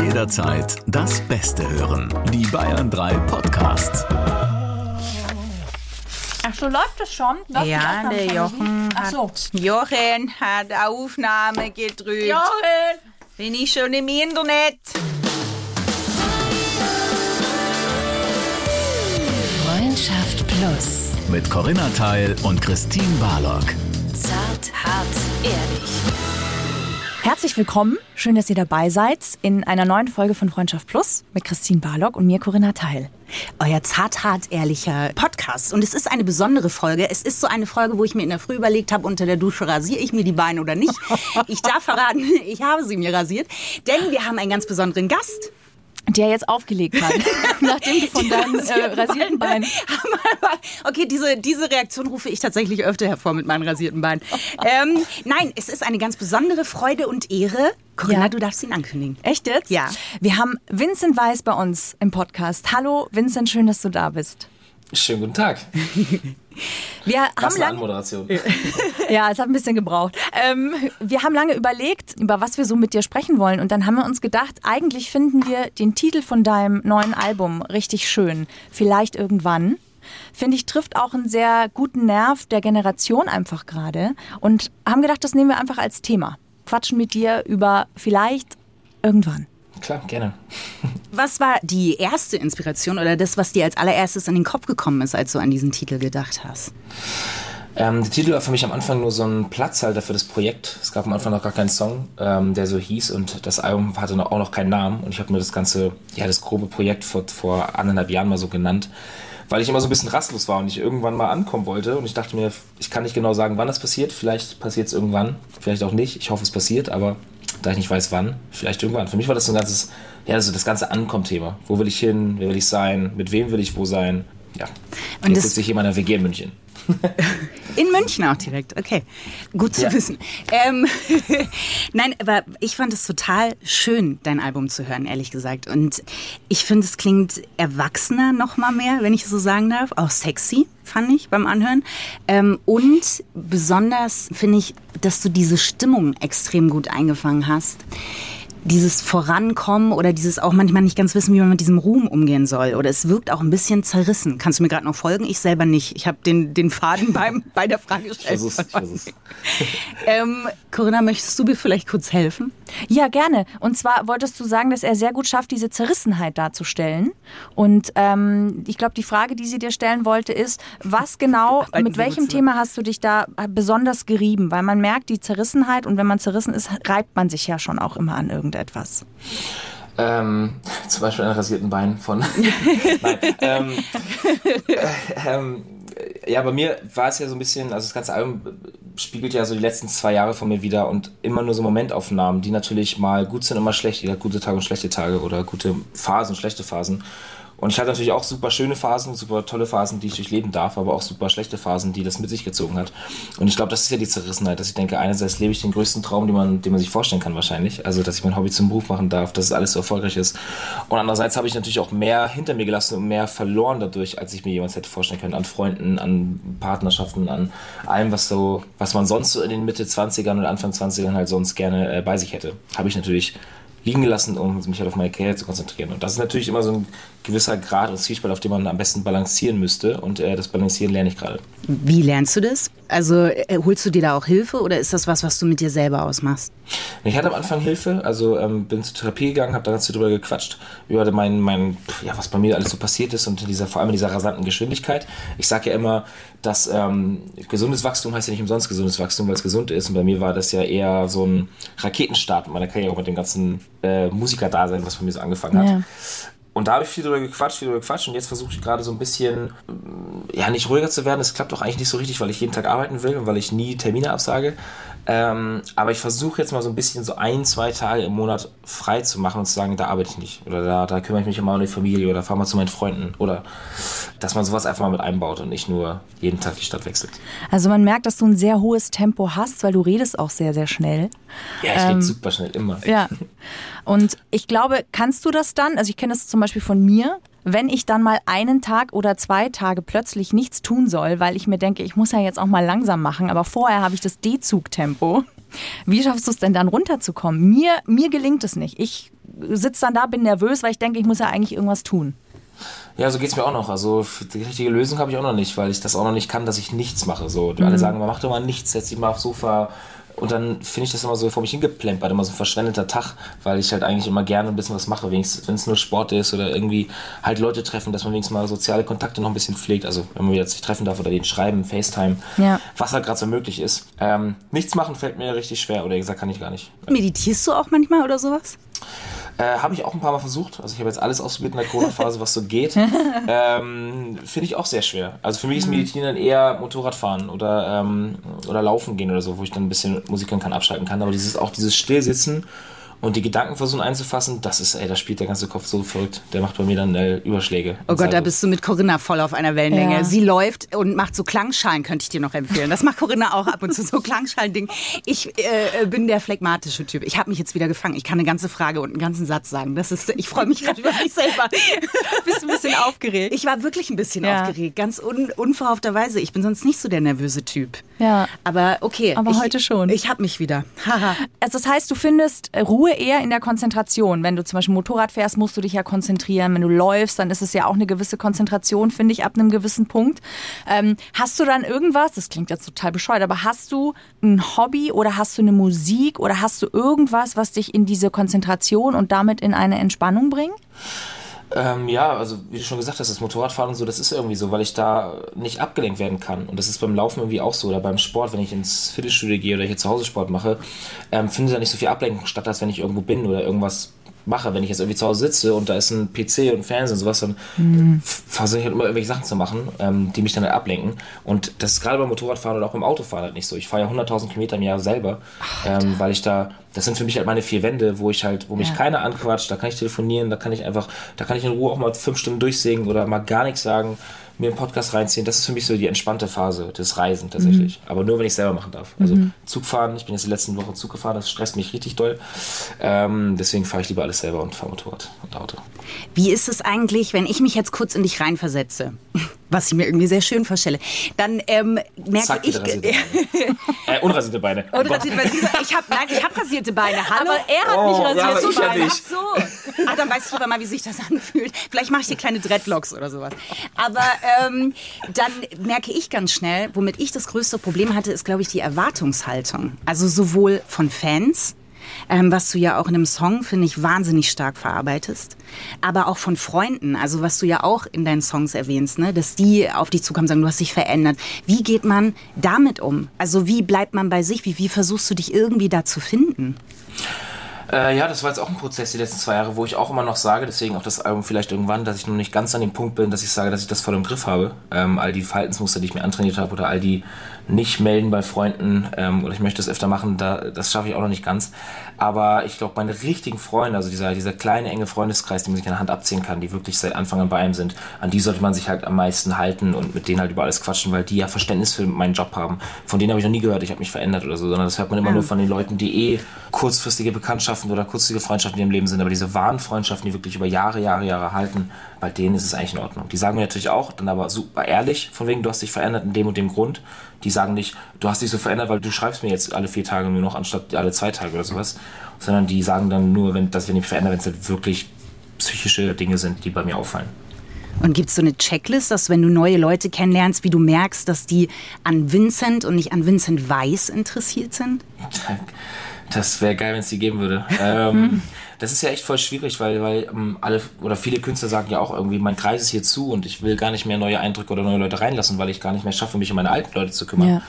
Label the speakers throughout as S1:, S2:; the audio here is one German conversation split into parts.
S1: Jederzeit das Beste hören. Die Bayern 3 Podcasts.
S2: Ach so, läuft das schon? Läuft
S3: Ja, der Jochen
S2: Ach so.
S3: hat, Jochen hat Aufnahme gedrückt.
S2: Jochen!
S3: Bin ich schon im Internet?
S4: Freundschaft Plus.
S1: Mit Corinna Teil und Christine Barlock.
S4: Zart, hart, ehrlich.
S2: Herzlich willkommen. Schön, dass ihr dabei seid in einer neuen Folge von Freundschaft Plus mit Christine Barlock und mir, Corinna Teil.
S5: Euer zart, hart, ehrlicher Podcast. Und es ist eine besondere Folge. Es ist so eine Folge, wo ich mir in der Früh überlegt habe, unter der Dusche rasiere ich mir die Beine oder nicht. Ich darf verraten, ich habe sie mir rasiert. Denn wir haben einen ganz besonderen Gast.
S2: Der jetzt aufgelegt hat, nachdem du von deinen äh, rasierten Beinen.
S5: Okay, diese, diese Reaktion rufe ich tatsächlich öfter hervor mit meinen rasierten Beinen. Ähm, nein, es ist eine ganz besondere Freude und Ehre. Corinna,
S2: Ja.
S5: du darfst ihn ankündigen.
S2: Echt jetzt?
S5: Ja.
S2: Wir haben Vincent Weiß bei uns im Podcast. Hallo, Vincent, schön, dass du da bist.
S6: Schönen guten Tag.
S2: Wir
S6: Was
S2: haben
S6: eine
S2: lang,
S6: Anmoderation.
S2: Ja, es hat ein bisschen gebraucht. Ähm, wir haben lange überlegt, über was wir so mit dir sprechen wollen. Und dann haben wir uns gedacht, eigentlich finden wir den Titel von deinem neuen Album richtig schön. Vielleicht irgendwann. Finde ich, trifft auch einen sehr guten Nerv der Generation einfach gerade. Und haben gedacht, das nehmen wir einfach als Thema. Quatschen mit dir über vielleicht irgendwann.
S6: Klar, gerne.
S5: Was war die erste Inspiration oder das, was dir als allererstes in den Kopf gekommen ist, als du an diesen Titel gedacht hast?
S6: Ähm, der Titel war für mich am Anfang nur so ein Platzhalter für das Projekt. Es gab am Anfang noch gar keinen Song, ähm, der so hieß und das Album hatte noch, auch noch keinen Namen und ich habe mir das ganze, ja, das grobe Projekt vor, vor anderthalb Jahren mal so genannt, weil ich immer so ein bisschen rastlos war und ich irgendwann mal ankommen wollte und ich dachte mir, ich kann nicht genau sagen, wann das passiert. Vielleicht passiert es irgendwann, vielleicht auch nicht. Ich hoffe, es passiert, aber da ich nicht weiß, wann, vielleicht irgendwann. Für mich war das so ein ganzes, ja, so das ganze Ankommen-Thema. Wo will ich hin? Wer will ich sein? Mit wem will ich wo sein? Ja.
S5: Und
S6: Jetzt sitze ich hier in meiner WG in München.
S5: In München auch direkt, okay. Gut zu
S6: Ja.
S5: wissen. Ähm, Nein, aber ich fand es total schön, dein Album zu hören, ehrlich gesagt. Und ich finde, es klingt erwachsener noch mal mehr, wenn ich so sagen darf. Auch sexy, fand ich beim Anhören. Ähm, und besonders finde ich, dass du diese Stimmung extrem gut eingefangen hast. Dieses Vorankommen oder dieses auch manchmal nicht ganz wissen, wie man mit diesem Ruhm umgehen soll. Oder es wirkt auch ein bisschen zerrissen. Kannst du mir gerade noch folgen? Ich selber nicht. Ich habe den, den Faden beim, bei der Frage
S6: Ich versuch's, ich versuch's.
S5: ähm, Corinna, möchtest du mir vielleicht kurz helfen?
S2: Ja, gerne. Und zwar wolltest du sagen, dass er sehr gut schafft, diese Zerrissenheit darzustellen. Und ähm, ich glaube, die Frage, die sie dir stellen wollte, ist, was genau, mit welchem Thema hast du dich da besonders gerieben? Weil man merkt die Zerrissenheit und wenn man zerrissen ist, reibt man sich ja schon auch immer an irgendetwas.
S6: Ähm, zum Beispiel an rasierten Beinen von. Nein. Ähm, äh, ähm, ja, bei mir war es ja so ein bisschen, also das ganze Album spiegelt ja so die letzten zwei Jahre von mir wieder und immer nur so Momentaufnahmen, die natürlich mal gut sind und mal schlecht. Gute Tage und schlechte Tage oder gute Phasen und schlechte Phasen. Und ich hatte natürlich auch super schöne Phasen, super tolle Phasen, die ich durchleben darf, aber auch super schlechte Phasen, die das mit sich gezogen hat. Und ich glaube, das ist ja die Zerrissenheit, dass ich denke, einerseits lebe ich den größten Traum, den man, den man sich vorstellen kann wahrscheinlich. Also, dass ich mein Hobby zum Beruf machen darf, dass es alles so erfolgreich ist. Und andererseits habe ich natürlich auch mehr hinter mir gelassen und mehr verloren dadurch, als ich mir jemals hätte vorstellen können. An Freunden, an Partnerschaften, an allem, was so, was man sonst so in den Mitte 20ern oder Anfang 20ern halt sonst gerne äh, bei sich hätte. Habe ich natürlich liegen gelassen, um mich halt auf meine Karriere zu konzentrieren. Und das ist natürlich immer so ein gewisser Grad und Zwiespalt, auf dem man am besten balancieren müsste. Und äh, das Balancieren lerne ich gerade.
S5: Wie lernst du das? Also äh, holst du dir da auch Hilfe oder ist das was, was du mit dir selber ausmachst?
S6: Ich hatte am Anfang Hilfe, also ähm, bin zur Therapie gegangen, habe da ganz viel drüber gequatscht, über mein, mein, ja, was bei mir alles so passiert ist und in dieser, vor allem in dieser rasanten Geschwindigkeit. Ich sage ja immer, dass ähm, gesundes Wachstum heißt ja nicht umsonst gesundes Wachstum, weil es gesund ist. Und bei mir war das ja eher so ein Raketenstart in meiner Karriere, auch mit dem ganzen äh, Musikerdasein, was bei mir so angefangen hat.
S2: Ja.
S6: Und da habe ich viel drüber gequatscht, viel drüber gequatscht und jetzt versuche ich gerade so ein bisschen, ähm, ja, nicht ruhiger zu werden. Es klappt auch eigentlich nicht so richtig, weil ich jeden Tag arbeiten will und weil ich nie Termine absage. Ähm, aber ich versuche jetzt mal so ein bisschen so ein, zwei Tage im Monat frei zu machen und zu sagen, da arbeite ich nicht. Oder da, da kümmere ich mich immer um die Familie oder fahre mal zu meinen Freunden. Oder dass man sowas einfach mal mit einbaut und nicht nur jeden Tag die Stadt wechselt.
S2: Also man merkt, dass du ein sehr hohes Tempo hast, weil du redest auch sehr, sehr schnell.
S6: Ja, ich rede super schnell, immer.
S2: Ja. Und ich glaube, kannst du das dann, also ich kenne das zum Beispiel von mir, wenn ich dann mal einen Tag oder zwei Tage plötzlich nichts tun soll, weil ich mir denke, ich muss ja jetzt auch mal langsam machen, aber vorher habe ich das D-Zug-Tempo. Wie schaffst du es denn dann runterzukommen? Mir, mir gelingt es nicht. Ich sitze dann da, bin nervös, weil ich denke, ich muss ja eigentlich irgendwas tun.
S6: Ja, so geht's mir auch noch. Also die richtige Lösung habe ich auch noch nicht, weil ich das auch noch nicht kann, dass ich nichts mache. So, alle sagen, man macht doch mal nichts, setz dich mal aufs Sofa. Und dann finde ich das immer so vor mich hingeplempert, immer so ein verschwendeter Tag, weil ich halt eigentlich immer gerne ein bisschen was mache, wenigstens wenn es nur Sport ist oder irgendwie halt Leute treffen, dass man wenigstens mal soziale Kontakte noch ein bisschen pflegt. Also wenn man wieder sich treffen darf oder den schreiben, FaceTime,
S2: Ja.
S6: was halt gerade so möglich ist. Ähm, nichts machen fällt mir richtig schwer oder gesagt kann ich gar nicht.
S5: Meditierst du auch manchmal oder sowas?
S6: Äh, habe ich auch ein paar Mal versucht. Also ich habe jetzt alles ausprobiert in der Corona-Phase, was so geht. ähm, Finde ich auch sehr schwer. Also für mich ist Meditieren dann eher Motorradfahren oder, ähm, oder Laufen gehen oder so, wo ich dann ein bisschen Musik hören kann, abschalten kann. Aber dieses auch dieses Stillsitzen und die Gedanken versuchen einzufassen, das ist, ey, da spielt der ganze Kopf so verrückt. Der macht bei mir dann äh, Überschläge.
S5: Oh Gott, da bist du mit Corinna voll auf einer Wellenlänge.
S2: Ja.
S5: Sie läuft und macht so Klangschalen, könnte ich dir noch empfehlen. Das macht Corinna auch ab und zu, so Klangschalen-Ding. Ich äh, bin der phlegmatische Typ. Ich habe mich jetzt wieder gefangen. Ich kann eine ganze Frage und einen ganzen Satz sagen. Das ist, ich freue mich gerade über mich selber.
S2: Bist du ein bisschen aufgeregt?
S5: Ich war wirklich ein bisschen
S2: Ja.
S5: aufgeregt, ganz un unverhoffterweise. Ich bin sonst nicht so der nervöse Typ.
S2: Ja.
S5: Aber okay.
S2: Aber
S5: ich,
S2: heute schon.
S5: Ich habe mich wieder. Haha.
S2: Also das heißt, du findest Ruhe eher in der Konzentration. Wenn du zum Beispiel Motorrad fährst, musst du dich ja konzentrieren. Wenn du läufst, dann ist es ja auch eine gewisse Konzentration, finde ich, ab einem gewissen Punkt. Ähm, hast du dann irgendwas, das klingt jetzt total bescheuert, aber hast du ein Hobby oder hast du eine Musik oder hast du irgendwas, was dich in diese Konzentration und damit in eine Entspannung bringt?
S6: Ähm, ja, also wie du schon gesagt hast, das Motorradfahren und so, das ist irgendwie so, weil ich da nicht abgelenkt werden kann. Und das ist beim Laufen irgendwie auch so oder beim Sport, wenn ich ins Fitnessstudio gehe oder hier zu Hause Sport mache, ähm, findet da nicht so viel Ablenkung statt, als wenn ich irgendwo bin oder irgendwas mache. Wenn ich jetzt irgendwie zu Hause sitze und da ist ein PC und ein Fernseher und sowas, dann f- versuche ich halt immer irgendwelche Sachen zu machen, ähm, die mich dann halt ablenken. Und das ist gerade beim Motorradfahren oder auch beim Autofahren halt nicht so. Ich fahre ja 100.000 Kilometer im Jahr selber, ähm, weil ich da, das sind für mich halt meine vier Wände, wo ich halt, wo mich
S2: Ja.
S6: keiner anquatscht, da kann ich telefonieren, da kann ich einfach, da kann ich in Ruhe auch mal fünf Stunden durchsägen oder mal gar nichts sagen, mir einen Podcast reinziehen. Das ist für mich so die entspannte Phase des Reisen tatsächlich. Aber nur, wenn ich selber machen darf. Also Zug fahren, ich bin jetzt die letzten Wochen Zug gefahren, das stresst mich richtig doll. Ähm, deswegen fahre ich lieber alles selber und fahre Motorrad und Auto.
S5: Wie ist es eigentlich, wenn ich mich jetzt kurz in dich reinversetze? Was ich mir irgendwie sehr schön vorstelle. Dann ähm, merke
S6: Zack,
S5: ich.
S6: rasierte Beine. äh, unrasierte Beine.
S5: Oder rasierte Beine. Ich habe nein, ich hab rasierte Beine. Hallo?
S2: Aber er hat
S6: Oh,
S2: nicht
S6: ja, aber
S2: rasierte
S6: ich ja
S2: Beine.
S6: nicht.
S5: Ach so. Ah, dann weißt du aber mal, wie sich das anfühlt. Vielleicht mache ich dir kleine Dreadlocks oder sowas. Aber ähm, dann merke ich ganz schnell, womit ich das größte Problem hatte, ist, glaube ich, die Erwartungshaltung. Also sowohl von Fans, ähm, was du ja auch in einem Song, finde ich, wahnsinnig stark verarbeitest. Aber auch von Freunden, also was du ja auch in deinen Songs erwähnst, ne? dass die auf dich zukommen und sagen, du hast dich verändert. Wie geht man damit um? Also wie bleibt man bei sich? Wie, wie versuchst du dich irgendwie da zu finden?
S6: Äh, ja, das war jetzt auch ein Prozess die letzten zwei Jahre, wo ich auch immer noch sage, deswegen auch das Album vielleicht irgendwann, dass ich noch nicht ganz an dem Punkt bin, dass ich sage, dass ich das voll im Griff habe. Ähm, all die Verhaltensmuster, die ich mir antrainiert habe oder all die nicht melden bei Freunden ähm, oder ich möchte es öfter machen, da, das schaffe ich auch noch nicht ganz. Aber ich glaube, meine richtigen Freunde, also dieser, dieser kleine, enge Freundeskreis, den man sich an der Hand abziehen kann, die wirklich seit Anfang an bei einem sind, an die sollte man sich halt am meisten halten und mit denen halt über alles quatschen, weil die ja Verständnis für meinen Job haben. Von denen habe ich noch nie gehört, ich habe mich verändert oder so, sondern das hört man immer nur von den Leuten, die eh kurzfristige Bekanntschaften oder kurzfristige Freundschaften in ihrem Leben sind, aber diese wahren Freundschaften, die wirklich über Jahre, Jahre, Jahre halten, bei denen ist es eigentlich in Ordnung. Die sagen mir natürlich auch, dann aber super ehrlich, von wegen, du hast dich verändert in dem und dem Grund. Die sagen nicht, du hast dich so verändert, weil du schreibst mir jetzt alle vier Tage nur noch, anstatt alle zwei Tage oder sowas. Sondern die sagen dann nur, wenn, dass wir nicht verändern, wenn es halt wirklich psychische Dinge sind, die bei mir auffallen.
S5: Und gibt es so eine Checklist, dass wenn du neue Leute kennenlernst, wie du merkst, dass die an Vincent und nicht an Vincent Weiss interessiert sind?
S6: Das wäre geil, wenn es die geben würde. ähm, das ist ja echt voll schwierig, weil, weil ähm, alle oder viele Künstler sagen ja auch irgendwie, mein Kreis ist hier zu und ich will gar nicht mehr neue Eindrücke oder neue Leute reinlassen, weil ich gar nicht mehr schaffe, mich um meine alten Leute zu kümmern.
S2: Ja.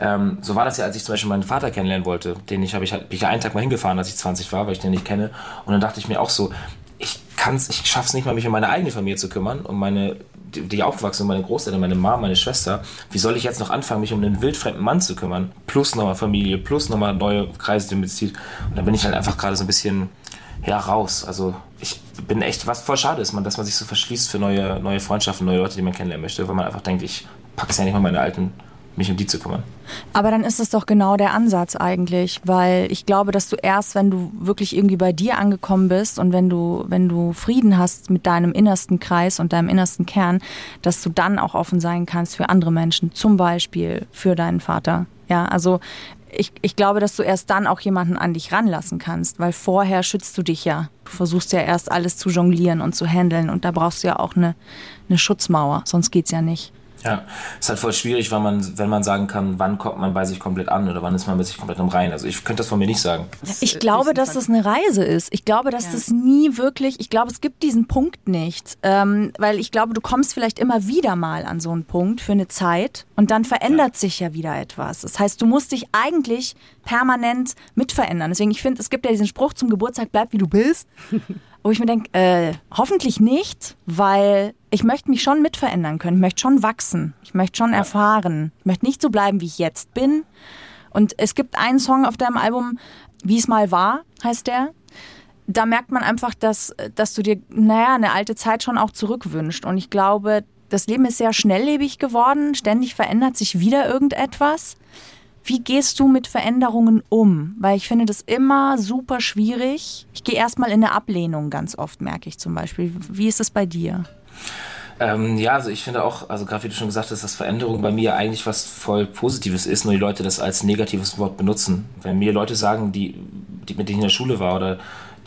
S6: Ähm, so war das ja, als ich zum Beispiel meinen Vater kennenlernen wollte. Den ich habe ich, halt- bin ich ja einen Tag mal hingefahren, als ich 20 war, weil ich den nicht kenne. Und dann dachte ich mir auch so, ich kann's, ich schaff's nicht mal, mich um meine eigene Familie zu kümmern, um meine, die, die aufgewachsen meine Großeltern, meine Mama, meine Schwester. Wie soll ich jetzt noch anfangen, mich um einen wildfremden Mann zu kümmern? Plus nochmal Familie, plus nochmal neue Kreise, die man bezieht. Und da bin ich halt einfach gerade so ein bisschen, ja, raus. Also ich bin echt, was voll schade ist, man, dass man sich so verschließt für neue, neue Freundschaften, neue Leute, die man kennenlernen möchte, weil man einfach denkt, ich pack's ja nicht mal meine alten, mich um die zu kümmern.
S2: Aber dann ist es doch genau der Ansatz eigentlich, weil ich glaube, dass du erst, wenn du wirklich irgendwie bei dir angekommen bist und wenn du, wenn du Frieden hast mit deinem innersten Kreis und deinem innersten Kern, dass du dann auch offen sein kannst für andere Menschen, zum Beispiel für deinen Vater. Ja, also ich, ich glaube, dass du erst dann auch jemanden an dich ranlassen kannst, weil vorher schützt du dich ja. Du versuchst ja erst alles zu jonglieren und zu handeln und da brauchst du ja auch eine, eine Schutzmauer, sonst geht's ja nicht.
S6: Ja, ist halt voll schwierig, wenn man, wenn man sagen kann, wann kommt man bei sich komplett an oder wann ist man bei sich komplett im Rein. Also ich könnte das von mir nicht sagen.
S2: Ich glaube, dass das eine Reise ist. Ich glaube, dass das nie wirklich, ich glaube, es gibt diesen Punkt nicht. Ähm, weil ich glaube, du kommst vielleicht immer wieder mal an so einen Punkt für eine Zeit und dann verändert sich ja wieder etwas. Das heißt, du musst dich eigentlich permanent mitverändern. Deswegen, ich finde, es gibt ja diesen Spruch zum Geburtstag, bleib wie du bist. Wo ich mir denke, äh, hoffentlich nicht, weil ich möchte mich schon mitverändern können. Ich möchte schon wachsen. Ich möchte schon erfahren. Ich möchte nicht so bleiben, wie ich jetzt bin. Und es gibt einen Song auf deinem Album, Wie es mal war, heißt der. Da merkt man einfach, dass, dass du dir, naja, eine alte Zeit schon auch zurückwünscht. Und ich glaube, das Leben ist sehr schnelllebig geworden. Ständig verändert sich wieder irgendetwas. Wie gehst du mit Veränderungen um? Weil ich finde das immer super schwierig. Ich gehe erstmal in eine Ablehnung ganz oft, merke ich zum Beispiel. Wie ist es bei dir?
S6: Ähm, ja, also ich finde auch, also gerade wie du schon gesagt hast, dass Veränderung bei mir eigentlich was voll Positives ist, nur die Leute das als negatives Wort benutzen. Wenn mir Leute sagen, die, die mit denen ich in der Schule war oder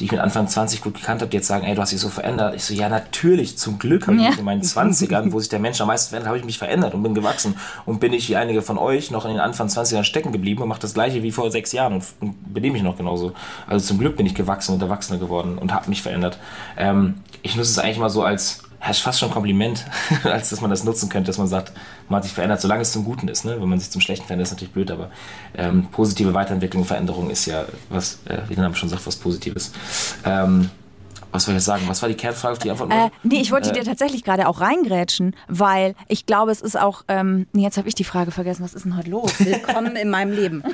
S6: die ich mit Anfang 20 gut gekannt habe, die jetzt sagen, ey, du hast dich so verändert. Ich so, ja, natürlich, zum Glück habe ich
S2: Ja.
S6: mich in meinen 20ern, wo sich der Mensch am meisten verändert, habe ich mich verändert und bin gewachsen. Und bin ich wie einige von euch noch in den Anfang 20ern stecken geblieben und mache das gleiche wie vor sechs Jahren und, und benehme mich noch genauso. Also zum Glück bin ich gewachsen und erwachsener geworden und habe mich verändert. Ähm, ich nutze es eigentlich mal so als, ja, ist fast schon ein Kompliment, als dass man das nutzen könnte, dass man sagt, man hat sich verändert, solange es zum Guten ist. Ne? Wenn man sich zum Schlechten verändert, ist natürlich blöd, aber ähm, positive Weiterentwicklung, Veränderung ist ja was, äh, wie der Name schon sagt, was Positives. Ähm, was soll ich jetzt sagen? Was war die Kernfrage auf die Antwort?
S2: Äh, nee, ich wollte dir tatsächlich gerade auch reingrätschen, weil ich glaube, es ist auch. Ähm, nee, jetzt habe ich die Frage vergessen. Was ist denn heute los?
S5: Willkommen in meinem Leben.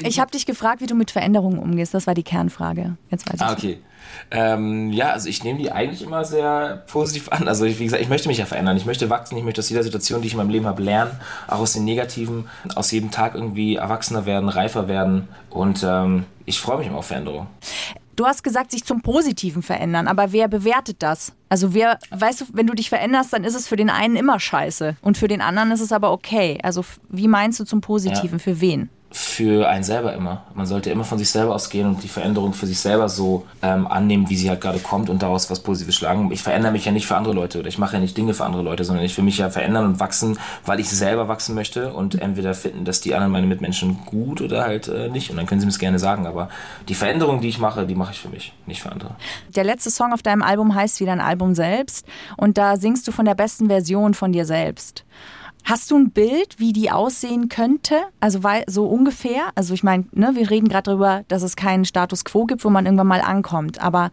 S2: Ich habe dich gefragt, wie du mit Veränderungen umgehst. Das war die Kernfrage. Jetzt weiß ich.
S6: Ah, okay. Ähm, ja, also ich nehme die eigentlich immer sehr positiv an. Also ich, wie gesagt, ich möchte mich ja verändern. Ich möchte wachsen. Ich möchte aus jeder Situation, die ich in meinem Leben habe, lernen. Auch aus den Negativen. Aus jedem Tag irgendwie erwachsener werden, reifer werden. Und ähm, ich freue mich immer auf Veränderung.
S2: Du hast gesagt, sich zum Positiven verändern, aber wer bewertet das? Also wer, weißt du, wenn du dich veränderst, dann ist es für den einen immer scheiße und für den anderen ist es aber okay. Also wie meinst du zum Positiven? Für wen?
S6: Für einen selber immer. Man sollte immer von sich selber ausgehen und die Veränderung für sich selber so ähm, annehmen, wie sie halt gerade kommt und daraus was Positives schlagen. Ich verändere mich ja nicht für andere Leute oder ich mache ja nicht Dinge für andere Leute, sondern ich will mich ja verändern und wachsen, weil ich selber wachsen möchte und entweder finden, dass die anderen meine Mitmenschen gut oder halt äh, nicht. Und dann können sie mir es gerne sagen. Aber die Veränderung, die ich mache, die mache ich für mich, nicht für andere.
S2: Der letzte Song auf deinem Album heißt wie dein Album selbst und da singst du von der besten Version von dir selbst. Hast du ein Bild, wie die aussehen könnte? Also weil, so ungefähr? Also ich meine, ne, wir reden gerade darüber, dass es keinen Status quo gibt, wo man irgendwann mal ankommt. Aber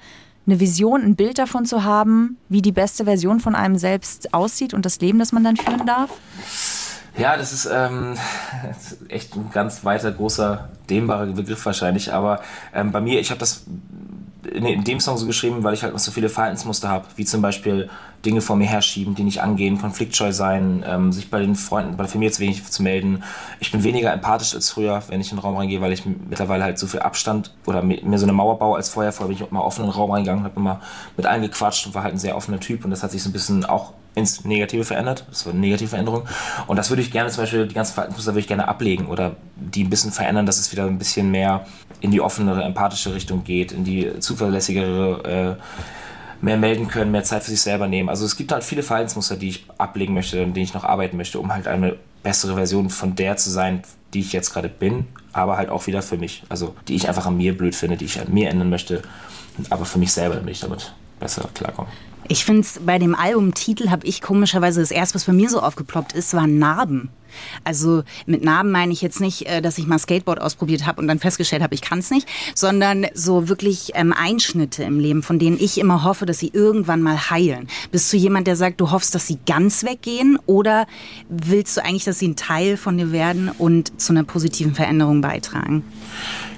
S2: eine Vision, ein Bild davon zu haben, wie die beste Version von einem selbst aussieht und das Leben, das man dann führen darf?
S6: Ja, das ist ähm, echt ein ganz weiter, großer, dehnbarer Begriff wahrscheinlich. Aber ähm, bei mir, ich habe das in, dem Song so geschrieben, weil ich halt noch so viele Verhaltensmuster habe, wie zum Beispiel Dinge vor mir herschieben, die nicht angehen, konfliktscheu sein, ähm, sich bei den Freunden, bei der Familie zu wenig zu melden. Ich bin weniger empathisch als früher, wenn ich in den Raum reingehe, weil ich mittlerweile halt so viel Abstand oder mir so eine Mauer baue als vorher. Vorher bin ich immer offen in den Raum reingegangen, habe immer mit allen gequatscht und war halt ein sehr offener Typ und das hat sich so ein bisschen auch ins Negative verändert. Das war eine negative Veränderung. Und das würde ich gerne, zum Beispiel, die ganzen Verhaltensmuster würde ich gerne ablegen oder die ein bisschen verändern, dass es wieder ein bisschen mehr in die offenere, empathische Richtung geht, in die zuverlässigere, äh, mehr melden können, mehr Zeit für sich selber nehmen. Also es gibt halt viele Verhaltensmuster, die ich ablegen möchte, an denen ich noch arbeiten möchte, um halt eine bessere Version von der zu sein, die ich jetzt gerade bin, aber halt auch wieder für mich. Also die ich einfach an mir blöd finde, die ich an mir ändern möchte, aber für mich selber, damit ich damit besser klarkomme.
S5: Ich finde es bei dem Albumtitel habe ich komischerweise das erste, was bei mir so aufgeploppt ist, waren Narben. Also mit Narben meine ich jetzt nicht, äh, dass ich mal Skateboard ausprobiert habe und dann festgestellt habe, ich kann es nicht, sondern so wirklich ähm, Einschnitte im Leben, von denen ich immer hoffe, dass sie irgendwann mal heilen. Bist du jemand, der sagt, du hoffst, dass sie ganz weggehen oder willst du eigentlich, dass sie ein Teil von dir werden und zu einer positiven Veränderung beitragen?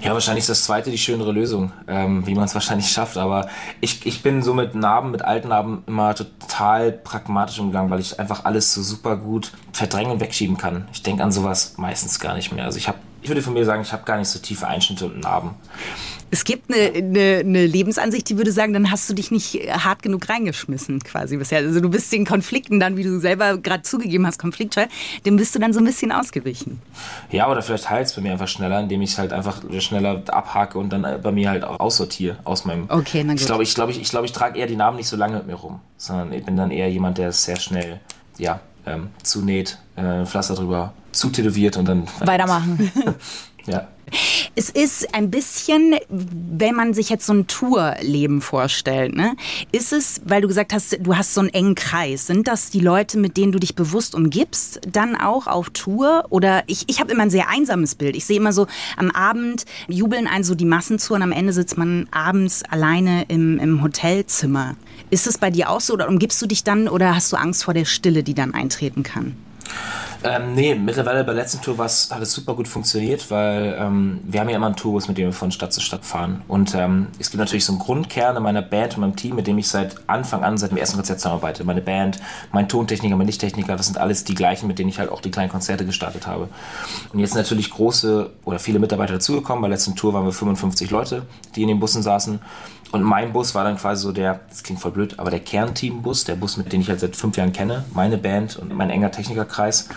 S6: Ja, wahrscheinlich ist das zweite die schönere Lösung, ähm, wie man es wahrscheinlich schafft. Aber ich, ich bin so mit Narben, mit alten Narben immer total pragmatisch umgegangen, weil ich einfach alles so super gut verdrängen und wegschieben kann. Ich denke an sowas meistens gar nicht mehr. Also ich habe, ich würde von mir sagen, ich habe gar nicht so tiefe Einschnitte und Narben.
S5: Es gibt eine, eine, eine Lebensansicht, die würde sagen, dann hast du dich nicht hart genug reingeschmissen quasi bisher. Also du bist den Konflikten dann, wie du selber gerade zugegeben hast, konfliktscheu, dem bist du dann so ein bisschen ausgewichen.
S6: Ja, oder vielleicht heilt es bei mir einfach schneller, indem ich es halt einfach schneller abhake und dann bei mir halt auch aussortiere aus meinem.
S5: Okay, na gut.
S6: Ich glaube, ich, glaube, ich, ich, glaube, ich trage eher die Narben nicht so lange mit mir rum, sondern ich bin dann eher jemand, der es sehr schnell, ja, ähm, zunäht, äh, Pflaster drüber, zutätowiert und dann.
S2: Weitermachen.
S6: ja.
S5: Es ist ein bisschen, wenn man sich jetzt so ein Tourleben vorstellt, ne? Ist es, weil du gesagt hast, du hast so einen engen Kreis, sind das die Leute, mit denen du dich bewusst umgibst, dann auch auf Tour? Oder ich, ich habe immer ein sehr einsames Bild. Ich sehe immer so, am Abend jubeln einen so die Massenzouren, am Ende sitzt man abends alleine im, im Hotelzimmer. Ist es bei dir auch so oder umgibst du dich dann oder hast du Angst vor der Stille, die dann eintreten kann?
S6: Ähm, nee, mittlerweile bei der letzten Tour hat es super gut funktioniert, weil ähm, wir haben ja immer einen Tourbus, mit dem wir von Stadt zu Stadt fahren. Und ähm, es gibt natürlich so einen Grundkern in meiner Band und meinem Team, mit dem ich seit Anfang an, seit dem ersten Konzert zusammenarbeite. Meine Band, mein Tontechniker, mein Lichttechniker, das sind alles die gleichen, mit denen ich halt auch die kleinen Konzerte gestartet habe. Und jetzt natürlich große oder viele Mitarbeiter dazugekommen. Bei der letzten Tour waren wir 55 Leute, die in den Bussen saßen. Und mein Bus war dann quasi so der, das klingt voll blöd, aber der Kernteambus, der Bus, mit dem ich halt seit fünf Jahren kenne, meine Band und mein enger Technikerkreis.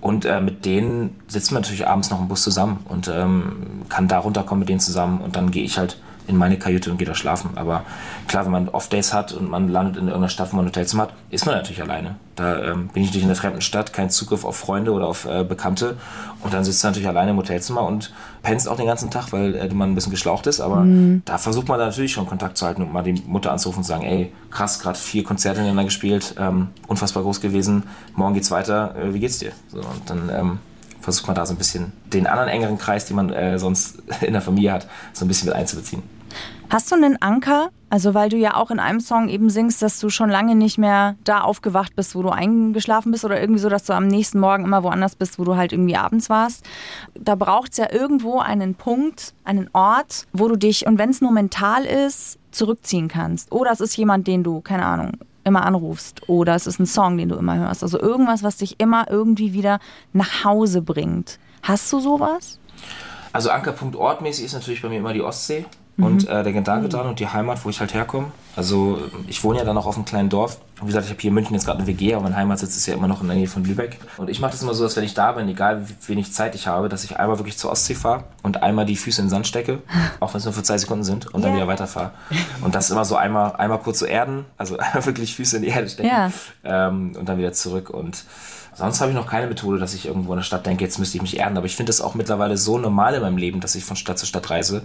S6: Und äh, mit denen sitzen wir natürlich abends noch im Bus zusammen und ähm, kann da runterkommen mit denen zusammen und dann gehe ich halt in meine Kajüte und gehe da schlafen. Aber klar, wenn man Off-Days hat und man landet in irgendeiner Stadt, wo man ein Hotelzimmer hat, ist man natürlich alleine. Da ähm, bin ich natürlich in einer fremden Stadt, kein Zugriff auf Freunde oder auf äh, Bekannte. Und dann sitzt du natürlich alleine im Hotelzimmer und pennst auch den ganzen Tag, weil äh, man ein bisschen geschlaucht ist. Aber mhm. da versucht man natürlich schon Kontakt zu halten und mal die Mutter anzurufen und zu sagen, ey, krass, gerade vier Konzerte ineinander gespielt, ähm, unfassbar groß gewesen, morgen geht's weiter, äh, wie geht's dir? So, und dann ähm, versucht man da so ein bisschen den anderen engeren Kreis, den man äh, sonst in der Familie hat, so ein bisschen mit einzubeziehen.
S2: Hast du einen Anker? Also, weil du ja auch in einem Song eben singst, dass du schon lange nicht mehr da aufgewacht bist, wo du eingeschlafen bist oder irgendwie so, dass du am nächsten Morgen immer woanders bist, wo du halt irgendwie abends warst. Da braucht es ja irgendwo einen Punkt, einen Ort, wo du dich, und wenn es nur mental ist, zurückziehen kannst. Oder es ist jemand, den du, keine Ahnung, immer anrufst oder es ist ein Song, den du immer hörst. Also irgendwas, was dich immer irgendwie wieder nach Hause bringt. Hast du sowas?
S6: Also Ankerpunkt-Ortmäßig ist natürlich bei mir immer die Ostsee und mhm. äh, der Gedanke dran und die Heimat, wo ich halt herkomme. Also ich wohne ja dann auch auf einem kleinen Dorf. Wie gesagt, ich habe hier in München jetzt gerade eine WG, aber mein Heimatsitz ist ja immer noch in der Nähe von Lübeck. Und ich mache das immer so, dass wenn ich da bin, egal wie wenig Zeit ich habe, dass ich einmal wirklich zur Ostsee fahre und einmal die Füße in den Sand stecke, auch wenn es nur für zwei Sekunden sind, und dann wieder weiterfahre. Und das immer so einmal, einmal kurz so erden, also einmal wirklich Füße in die Erde stecken yeah. ähm, und dann wieder zurück. Und Sonst habe ich noch keine Methode, dass ich irgendwo in der Stadt denke, jetzt müsste ich mich erden. Aber ich finde es auch mittlerweile so normal in meinem Leben, dass ich von Stadt zu Stadt reise,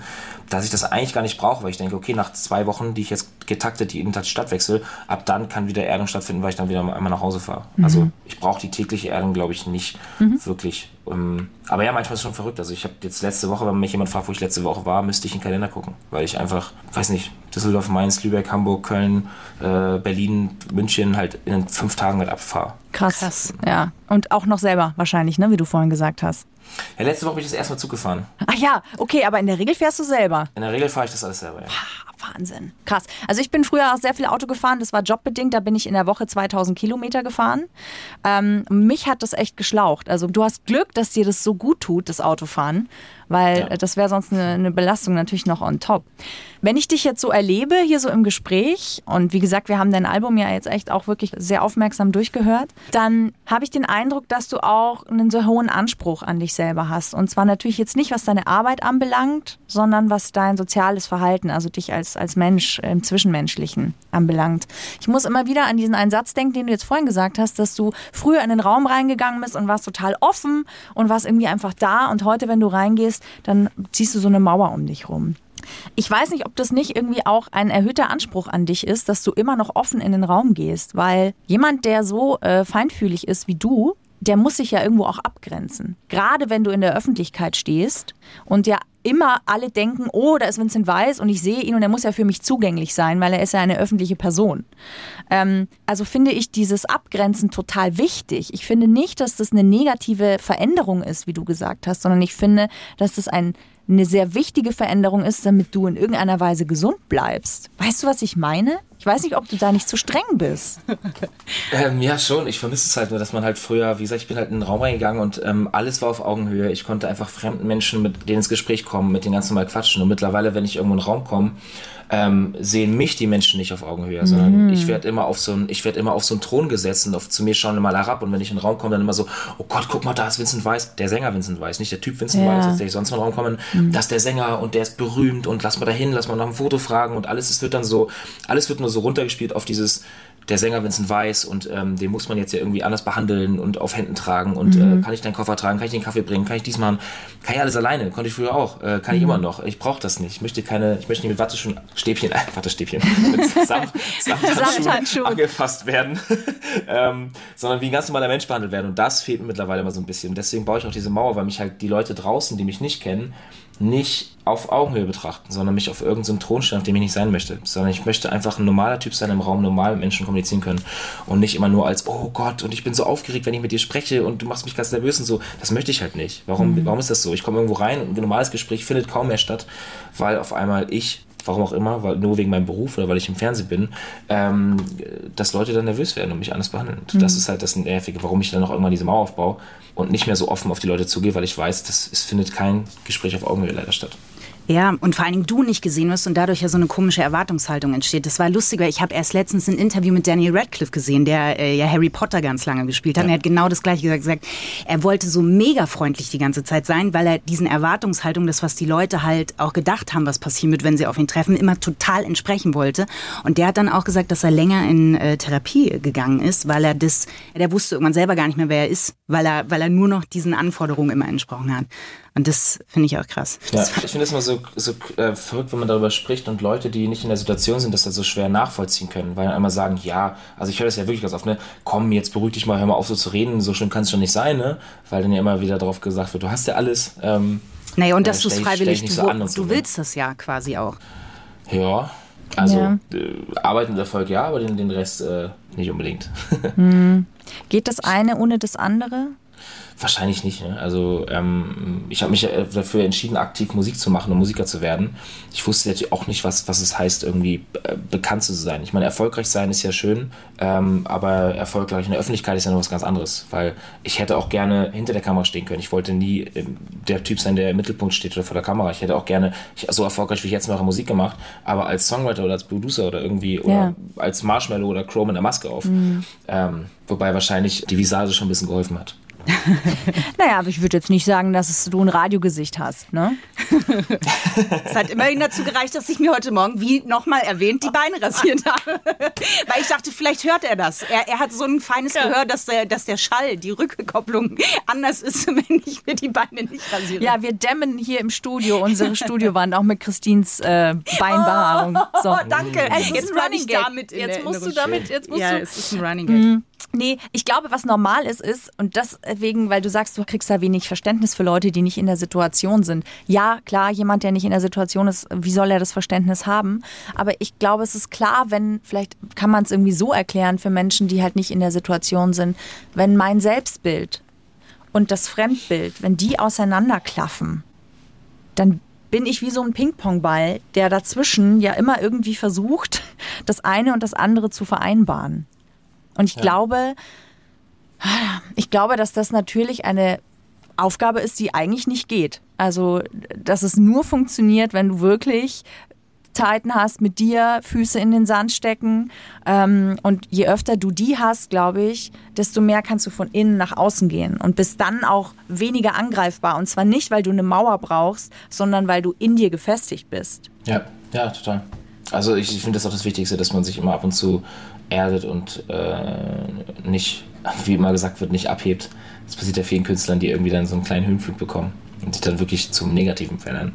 S6: dass ich das eigentlich gar nicht brauche, weil ich denke, okay, nach zwei Wochen, die ich jetzt getaktet jeden Tag Stadt wechsle, ab dann kann wieder Erdung stattfinden, weil ich dann wieder einmal nach Hause fahre. Mhm. Also ich brauche die tägliche Erdung, glaube ich, nicht mhm. wirklich. Ähm, aber ja, manchmal ist es schon verrückt. Also ich habe jetzt letzte Woche, wenn mich jemand fragt, wo ich letzte Woche war, müsste ich in den Kalender gucken, weil ich einfach, weiß nicht, Düsseldorf, Mainz, Lübeck, Hamburg, Köln, äh, Berlin, München halt in fünf Tagen halt abfahre.
S2: Krass. Krass. Ja. Und auch noch selber wahrscheinlich, ne, wie du vorhin gesagt hast.
S6: Ja, letzte Woche bin ich das erste Mal Zug gefahren.
S2: Ach ja, okay, aber in der Regel fährst du selber.
S6: In der Regel fahre ich das alles selber, ja.
S2: Wahnsinn. Krass. Also ich bin früher auch sehr viel Auto gefahren. Das war jobbedingt. Da bin ich in der Woche 2000 Kilometer gefahren. Ähm, mich hat das echt geschlaucht. Also du hast Glück, dass dir das so gut tut, das Autofahren weil ja. das wäre sonst eine, eine, Belastung natürlich noch on top. Wenn ich dich jetzt so erlebe, hier so im Gespräch, und wie gesagt, wir haben dein Album ja jetzt echt auch wirklich sehr aufmerksam durchgehört, dann habe ich den Eindruck, dass du auch einen so hohen Anspruch an dich selber hast. Und zwar natürlich jetzt nicht, was deine Arbeit anbelangt, sondern was dein soziales Verhalten, also dich als, als Mensch im Zwischenmenschlichen anbelangt. Ich muss immer wieder an diesen einen Satz denken, den du jetzt vorhin gesagt hast, dass du früher in den Raum reingegangen bist und warst total offen und warst irgendwie einfach da und heute, wenn du reingehst, bist, dann ziehst du so eine Mauer um dich rum. Ich weiß nicht, ob das nicht irgendwie auch ein erhöhter Anspruch an dich ist, dass du immer noch offen in den Raum gehst, weil jemand, der so äh, feinfühlig ist wie du, der muss sich ja irgendwo auch abgrenzen. Gerade wenn du in der Öffentlichkeit stehst und ja immer alle denken, oh, da ist Vincent Weiss und ich sehe ihn und er muss ja für mich zugänglich sein, weil er ist ja eine öffentliche Person. Ähm, also finde ich dieses Abgrenzen total wichtig. Ich finde nicht, dass das eine negative Veränderung ist, wie du gesagt hast, sondern ich finde, dass das ein eine sehr wichtige Veränderung ist, damit du in irgendeiner Weise gesund bleibst. Weißt du, was ich meine? Weiß nicht, ob du da nicht zu streng bist.
S6: Ähm, ja, schon. Ich vermisse es halt nur, dass man halt früher, wie gesagt, ich bin halt in den Raum reingegangen und ähm, alles war auf Augenhöhe. Ich konnte einfach fremden Menschen mit denen ins Gespräch kommen, mit denen ganz normal quatschen. Und mittlerweile, wenn ich irgendwo in den Raum komme, ähm, sehen mich die Menschen nicht auf Augenhöhe, sondern ich werde immer auf so ein, ich werde immer auf so einen Thron gesetzt und auf, zu mir schauen immer herab. Und wenn ich in den Raum komme, dann immer so, oh Gott, guck mal, da ist Vincent Weiss, der Sänger Vincent Weiss, nicht der Typ Vincent
S2: Ja.
S6: Weiss, als der ich sonst mal in den Raum komme, das ist der Sänger und der ist berühmt und lass mal dahin, lass mal nach einem Foto fragen und alles, es wird dann so, alles wird nur so runtergespielt auf dieses, der Sänger Vincent Weiss und ähm, den muss man jetzt ja irgendwie anders behandeln und auf Händen tragen und äh, kann ich deinen Koffer tragen, kann ich den Kaffee bringen, kann ich dies machen, kann ich alles alleine, konnte ich früher auch, äh, kann ich immer noch, ich brauche das nicht, ich möchte keine, ich möchte nicht mit Wattestäbchen, Stäbchen, äh, Wattestäbchen, mit Samt, Samthandschuhen angefasst werden, ähm, sondern wie ein ganz normaler Mensch behandelt werden. Und das fehlt mir mittlerweile immer so ein bisschen. Und deswegen baue ich auch diese Mauer, weil mich halt die Leute draußen, die mich nicht kennen, nicht auf Augenhöhe betrachten, sondern mich auf irgendeinen Thron stellen, auf dem ich nicht sein möchte. Sondern ich möchte einfach ein normaler Typ sein im Raum, normal mit Menschen kommunizieren können. Und nicht immer nur als, oh Gott, und ich bin so aufgeregt, wenn ich mit dir spreche und du machst mich ganz nervös und so. Das möchte ich halt nicht. Warum, warum ist das so? Ich komme irgendwo rein und ein normales Gespräch findet kaum mehr statt, weil auf einmal ich warum auch immer, weil nur wegen meinem Beruf oder weil ich im Fernsehen bin, ähm, dass Leute dann nervös werden und mich anders behandeln. Und Das ist halt das Nervige, warum ich dann noch irgendwann diese Mauer aufbaue und nicht mehr so offen auf die Leute zugehe, weil ich weiß, dass es findet kein Gespräch auf Augenhöhe leider statt.
S5: Ja, und vor allen Dingen du nicht gesehen wirst und dadurch ja so eine komische Erwartungshaltung entsteht. Das war lustig, weil ich habe erst letztens ein Interview mit Daniel Radcliffe gesehen, der äh, ja Harry Potter ganz lange gespielt hat. Und er hat genau das gleiche gesagt, gesagt. Er wollte so mega freundlich die ganze Zeit sein, weil er diesen Erwartungshaltung, das was die Leute halt auch gedacht haben, was passieren wird, wenn sie auf ihn treffen, immer total entsprechen wollte. Und der hat dann auch gesagt, dass er länger in äh, Therapie gegangen ist, weil er das, der wusste irgendwann selber gar nicht mehr, wer er ist, weil er, weil er nur noch diesen Anforderungen immer entsprochen hat. Und das finde ich auch krass.
S6: Ja, ich finde es immer so, so äh, verrückt, wenn man darüber spricht und Leute, die nicht in der Situation sind, das dann so schwer nachvollziehen können, weil dann einmal sagen, ja, also ich höre das ja wirklich ganz oft, ne, komm, jetzt beruhig dich mal, hör mal auf so zu reden, so schlimm kann es schon nicht sein, ne, weil dann ja immer wieder darauf gesagt wird, du hast ja alles, ähm,
S5: Naja, und
S6: Ja,
S5: dass du es freiwillig, du,
S6: so und so,
S5: du
S6: ne?
S5: willst das ja quasi auch.
S6: ja, also
S2: Ja.
S6: Äh, Arbeit und Erfolg ja, aber den, den Rest äh, nicht unbedingt.
S2: Geht das eine ohne das andere?
S6: Wahrscheinlich nicht. Ne? Also ähm, ich habe mich ja dafür entschieden, aktiv Musik zu machen und Musiker zu werden. Ich wusste natürlich auch nicht, was, was es heißt, irgendwie äh, bekannt zu sein. Ich meine, erfolgreich sein ist ja schön, ähm, aber erfolgreich in der Öffentlichkeit ist ja noch was ganz anderes. Weil ich hätte auch gerne hinter der Kamera stehen können. Ich wollte nie ähm, der Typ sein, der im Mittelpunkt steht oder vor der Kamera. Ich hätte auch gerne ich, so erfolgreich wie ich jetzt mache Musik gemacht, aber als Songwriter oder als Producer oder irgendwie oder als Marshmallow oder Crow mit einer Maske auf. Ähm, wobei wahrscheinlich die Visage schon ein bisschen geholfen hat.
S2: Naja, aber ich würde jetzt nicht sagen, dass es, du ein Radiogesicht hast, ne?
S5: Es hat immerhin dazu gereicht, dass ich mir heute Morgen, wie nochmal erwähnt, die Beine rasiert habe. Weil ich dachte, vielleicht hört er das. Er, er hat so ein feines Gehör, dass der, dass der Schall, die Rückkopplung anders ist, wenn ich mir die Beine nicht rasiere.
S2: Ja, wir dämmen hier im Studio unsere Studiowand auch mit Christins äh, Beinbehaarung. So.
S5: Oh, danke.
S2: Es ist
S5: Jetzt
S2: ein Running
S5: ich
S2: Gag.
S5: damit in
S2: Jetzt musst du damit, jetzt musst
S5: ja,
S2: du.
S5: es ist ein Running Gag.
S2: Nee, ich glaube, was normal ist, ist, und deswegen, weil du sagst, du kriegst da wenig Verständnis für Leute, die nicht in der Situation sind. Ja, klar, jemand, der nicht in der Situation ist, wie soll er das Verständnis haben? Aber ich glaube, es ist klar, wenn, vielleicht kann man es irgendwie so erklären für Menschen, die halt nicht in der Situation sind, wenn mein Selbstbild und das Fremdbild, wenn die auseinanderklaffen, dann bin ich wie so ein Ping-Pong-Ball, der dazwischen ja immer irgendwie versucht, das eine und das andere zu vereinbaren. Und ich glaube, ich glaube, dass das natürlich eine Aufgabe ist, die eigentlich nicht geht. Also, dass es nur funktioniert, wenn du wirklich Zeiten hast mit dir, Füße in den Sand stecken. Ähm, und je öfter du die hast, glaube ich, desto mehr kannst du von innen nach außen gehen und bist dann auch weniger angreifbar. Und zwar nicht, weil du eine Mauer brauchst, sondern weil du in dir gefestigt bist.
S6: Ja, ja, total. Also ich, ich finde das auch das Wichtigste, dass man sich immer ab und zu erdet und äh, nicht, wie immer gesagt wird, nicht abhebt. Das passiert ja vielen Künstlern, die irgendwie dann so einen kleinen Höhenflug bekommen und sich dann wirklich zum Negativen verändern.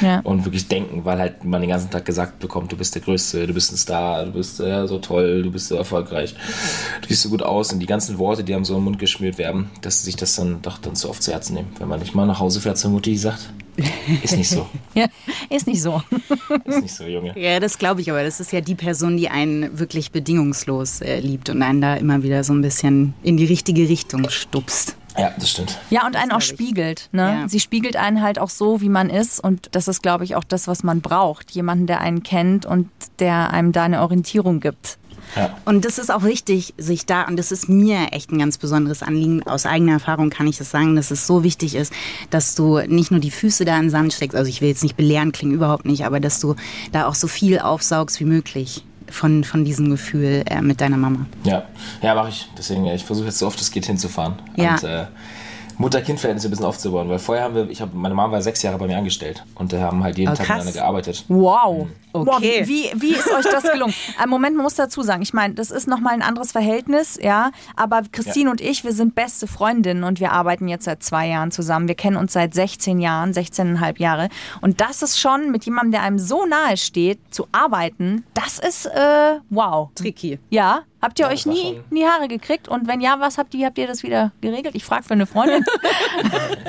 S2: Ja.
S6: und wirklich denken, weil halt man den ganzen Tag gesagt bekommt, du bist der Größte, du bist ein Star, du bist äh, so toll, du bist so erfolgreich, du siehst so gut aus und die ganzen Worte, die einem so im Mund geschmiert werden, dass sie sich das dann doch dann zu oft zu Herzen nehmen. Wenn man nicht mal nach Hause fährt zur Mutti, die sagt, ist nicht so,
S2: Ja, ist nicht so.
S6: ist nicht so, Junge.
S5: Ja, das glaube ich, aber das ist ja die Person, die einen wirklich bedingungslos äh, liebt und einen da immer wieder so ein bisschen in die richtige Richtung stupst.
S6: Ja, das stimmt.
S2: Ja, und einen auch spiegelt. Ne?
S5: Ja.
S2: Sie spiegelt einen halt auch so, wie man ist. Und das ist, glaube ich, auch das, was man braucht. Jemanden, der einen kennt und der einem da eine Orientierung gibt.
S6: Ja.
S5: Und das ist auch wichtig, sich da, und das ist mir echt ein ganz besonderes Anliegen, aus eigener Erfahrung kann ich das sagen, dass es so wichtig ist, dass du nicht nur die Füße da in den Sand steckst, also ich will jetzt nicht belehren, klingt überhaupt nicht, aber dass du da auch so viel aufsaugst wie möglich von, von diesem Gefühl äh, mit deiner Mama.
S6: Ja, ja mache ich. Deswegen, ich versuche jetzt so oft es geht hinzufahren.
S5: Ja.
S6: Und äh, Mutter-Kind-Verhältnisse ein bisschen aufzubauen. Weil vorher haben wir, ich habe, meine Mama war sechs Jahre bei mir angestellt und wir haben halt jeden
S5: Oh,
S6: Tag miteinander gearbeitet.
S2: Wow.
S5: Okay.
S2: Wow, wie, wie, wie ist euch das gelungen? Äh, Moment, man muss dazu sagen, ich meine, das ist nochmal ein anderes Verhältnis, ja. Aber Christine
S6: Ja.
S2: und ich, wir sind beste Freundinnen und wir arbeiten jetzt seit zwei Jahren zusammen. Wir kennen uns seit 16 Jahren, 16,5 Jahre. Und das ist schon mit jemandem, der einem so nahe steht, zu arbeiten, das ist äh, wow.
S5: Tricky.
S2: Ja. Habt ihr
S6: Ja,
S2: euch nie
S6: schon-
S2: in die Haare gekriegt? Und wenn ja, was habt ihr, habt ihr das wieder geregelt? Ich frage für eine Freundin.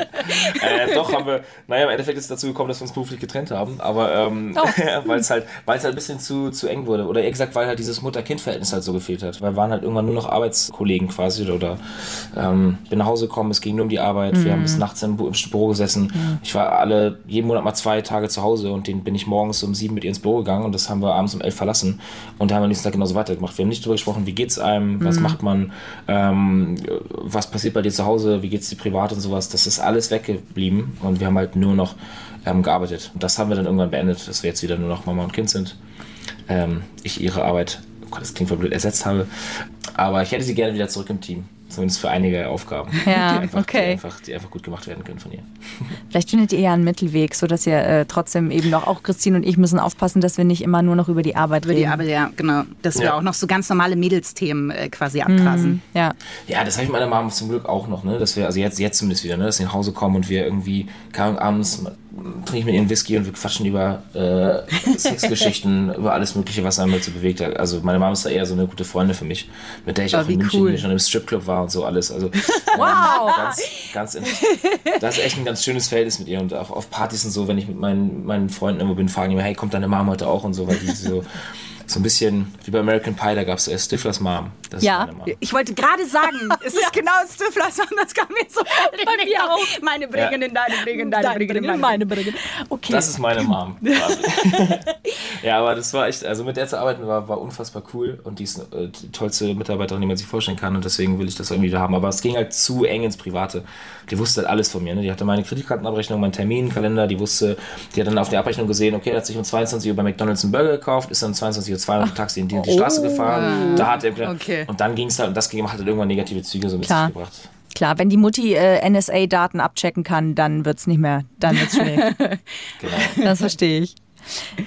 S6: Äh, doch haben wir, naja, im Endeffekt ist es dazu gekommen, dass wir uns beruflich getrennt haben, aber ähm,
S2: Oh.
S6: weil es halt, weil es halt ein bisschen zu, zu eng wurde. Oder eher gesagt, weil halt dieses Mutter-Kind-Verhältnis halt so gefehlt hat. Wir waren halt irgendwann nur noch Arbeitskollegen quasi oder ähm, bin nach Hause gekommen, es ging nur um die Arbeit, wir haben bis nachts im, Bu- im Büro gesessen. Ich war alle, jeden Monat mal zwei Tage zu Hause und den bin ich morgens um sieben mit ihr ins Büro gegangen und das haben wir abends um elf verlassen und da haben wir nächsten Tag genauso weitergemacht. Wir haben nicht darüber gesprochen, wie geht's einem, was macht man, ähm, was passiert bei dir zu Hause, wie geht's dir privat und sowas. Das ist alles weggeblieben und wir haben halt nur noch ähm, gearbeitet. Und das haben wir dann irgendwann beendet, dass wir jetzt wieder nur noch Mama und Kind sind. Ähm, ich ihre Arbeit, oh Gott, das klingt voll blöd, ersetzt habe. Aber ich hätte sie gerne wieder zurück im Team. Zumindest für einige Aufgaben.
S2: Ja,
S6: die einfach,
S2: okay.
S6: Die einfach, die einfach gut gemacht werden können von ihr.
S2: Vielleicht findet ihr ja einen Mittelweg, sodass ihr äh, trotzdem eben noch, auch Christine und ich müssen aufpassen, dass wir nicht immer nur noch über die Arbeit
S5: Über
S2: reden.
S5: die Arbeit, ja, genau. Dass wir
S6: Ja.
S5: auch noch so ganz normale Mädelsthemen äh, quasi abgrasen.
S2: Ja.
S6: Ja, das habe ich meiner Mama zum Glück auch noch, ne? Dass wir, also jetzt, jetzt zumindest wieder, ne? Dass sie nach Hause kommen und wir irgendwie, keine abends trinke ich mit ihren Whisky und wir quatschen über äh, Sexgeschichten, über alles Mögliche, was einem halt so bewegt hat. Also meine Mama ist da eher so eine gute Freundin für mich, mit der ich
S5: Oh,
S6: auch in München
S5: cool.
S6: schon im Stripclub war und so alles. Also
S2: Wow.
S6: ähm, ganz, ganz, das ist echt ein ganz schönes Verhältnis mit ihr und auch auf Partys und so, wenn ich mit meinen, meinen Freunden irgendwo bin, fragen die mir, hey, kommt deine Mom heute auch und so, weil die so, so ein bisschen wie bei American Pie, da gab es äh, Stiflers Mom. Das
S2: Ja.
S6: ist meine Mom.
S5: Ich wollte gerade sagen, es ist genau Stiflers und das kam mir so
S2: Bei mir auch.
S5: Meine Bringen, deine Bringen, deine
S2: Deine
S5: Bringen,
S2: Bringen, meine Bringen. Okay.
S6: Das ist meine Mom. ja, aber das war echt, also mit der zu arbeiten war, war unfassbar cool und die ist äh, die tollste Mitarbeiterin, die man sich vorstellen kann und deswegen will ich das irgendwie da haben. Aber es ging halt zu eng ins Private. Die wusste halt alles von mir. Ne? Die hatte meine Kreditkartenabrechnung, meinen Terminkalender, die wusste, die hat dann auf der Abrechnung gesehen, okay, er hat sich um 22 Uhr bei McDonalds einen Burger gekauft, ist dann um 22.02 Uhr mit dem Taxi in die, in die Straße gefahren. Da hat er,
S5: Okay.
S6: und dann ging es halt, und das ging, hat halt irgendwann negative Züge so mit
S2: Klar.
S6: sich gebracht.
S2: Klar, wenn die Mutti äh, NSA-Daten abchecken kann, dann wird's nicht mehr, dann wird's schwierig.
S6: Genau.
S2: das verstehe ich.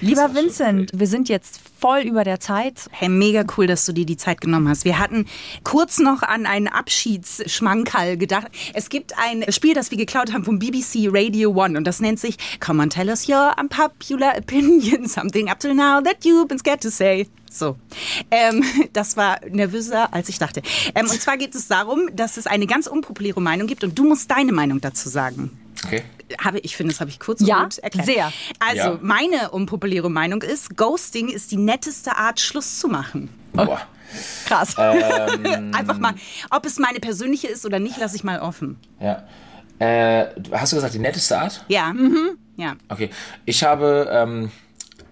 S2: Lieber Vincent, wir sind jetzt voll über der Zeit.
S5: Hey, mega cool, dass du dir die Zeit genommen hast. Wir hatten kurz noch an einen Abschiedsschmankerl gedacht. Es gibt ein Spiel, das wir geklaut haben vom BBC Radio One und das nennt sich Come on, tell us your unpopular opinion, something up till now that you've been scared to say. So, ähm, das war nervöser, als ich dachte. Ähm, und zwar geht es darum, dass es eine ganz unpopuläre Meinung gibt und du musst deine Meinung dazu sagen.
S6: Okay.
S5: Habe, ich finde, das habe ich kurz und
S2: Ja,
S5: gut erklärt.
S2: sehr.
S5: Also,
S6: Ja.
S5: meine unpopuläre Meinung ist, Ghosting ist die netteste Art, Schluss zu machen.
S6: Boah.
S2: Krass.
S5: Einfach mal, ob es meine persönliche ist oder nicht, lasse ich mal offen.
S6: Ja. Äh, hast du gesagt, die netteste Art?
S5: Ja. Ja.
S6: Okay, ich habe, ähm,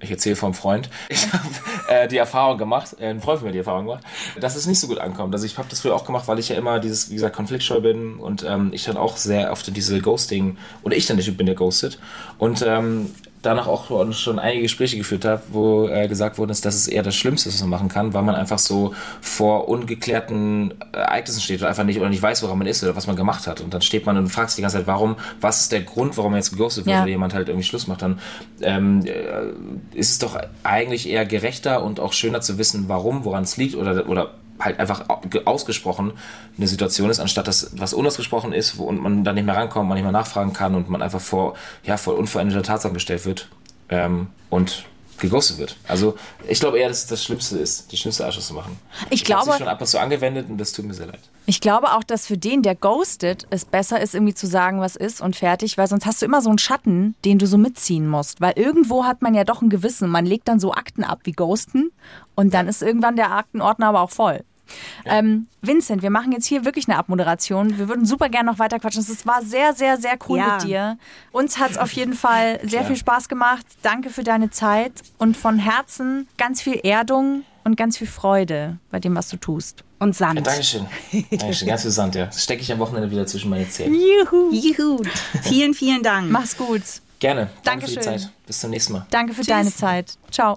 S6: ich erzähle vom Freund, ich habe äh, die Erfahrung gemacht, äh, ein Freund von mir die Erfahrung gemacht, dass es nicht so gut ankommt. Also ich habe das früher auch gemacht, weil ich ja immer dieses, wie gesagt, konfliktscheu bin und ähm, ich dann auch sehr oft in diese Ghosting, oder ich dann der Typ bin, der ghostet. Und ähm, danach auch schon einige Gespräche geführt habe, wo äh, gesagt worden ist, dass es eher das Schlimmste ist, was man machen kann, weil man einfach so vor ungeklärten Ereignissen steht oder einfach nicht oder nicht weiß, woran man ist oder was man gemacht hat. Und dann steht man und fragt sich die ganze Zeit, warum, was ist der Grund, warum man jetzt geghostet wird
S2: Ja.
S6: oder jemand halt irgendwie Schluss macht, dann ähm, äh, ist es doch eigentlich eher gerechter und auch schöner zu wissen, warum, woran es liegt oder, oder halt einfach au- ge- ausgesprochen eine Situation ist, anstatt dass was unausgesprochen ist wo, und man dann nicht mehr rankommt, man nicht mehr nachfragen kann und man einfach vor, ja, vor unveränderte Tatsachen gestellt wird ähm, und geghostet wird. Also ich glaube eher, dass es das Schlimmste ist, die schlimmste Arschloch zu machen.
S2: Ich
S6: hab's
S2: glaube-
S6: schon ab und zu angewendet und das tut mir sehr leid.
S2: Ich glaube auch, dass für den, der ghostet, es besser ist, irgendwie zu sagen, was ist und fertig, weil sonst hast du immer so einen Schatten, den du so mitziehen musst. Weil irgendwo hat man ja doch ein Gewissen. Man legt dann so Akten ab wie Ghosten und dann ist irgendwann der Aktenordner aber auch voll. Ähm, Vincent, wir machen jetzt hier wirklich eine Abmoderation. Wir würden super gerne noch weiter quatschen. Es war sehr, sehr, sehr cool
S5: Ja.
S2: mit dir. Uns hat es auf jeden Fall sehr
S6: Klar.
S2: viel Spaß gemacht. Danke für deine Zeit und von Herzen ganz viel Erdung und ganz viel Freude bei dem, was du tust.
S5: Und Sand.
S6: Ja, Dankeschön. Dankeschön. Ganz viel Sand, ja. Das stecke ich am Wochenende wieder zwischen meine Zähne.
S5: Juhu. Juhu. Vielen, vielen Dank.
S2: Mach's gut.
S6: Gerne. Danke für die
S2: Dankeschön.
S6: Zeit. Bis zum nächsten Mal.
S2: Danke für deine Zeit. Ciao.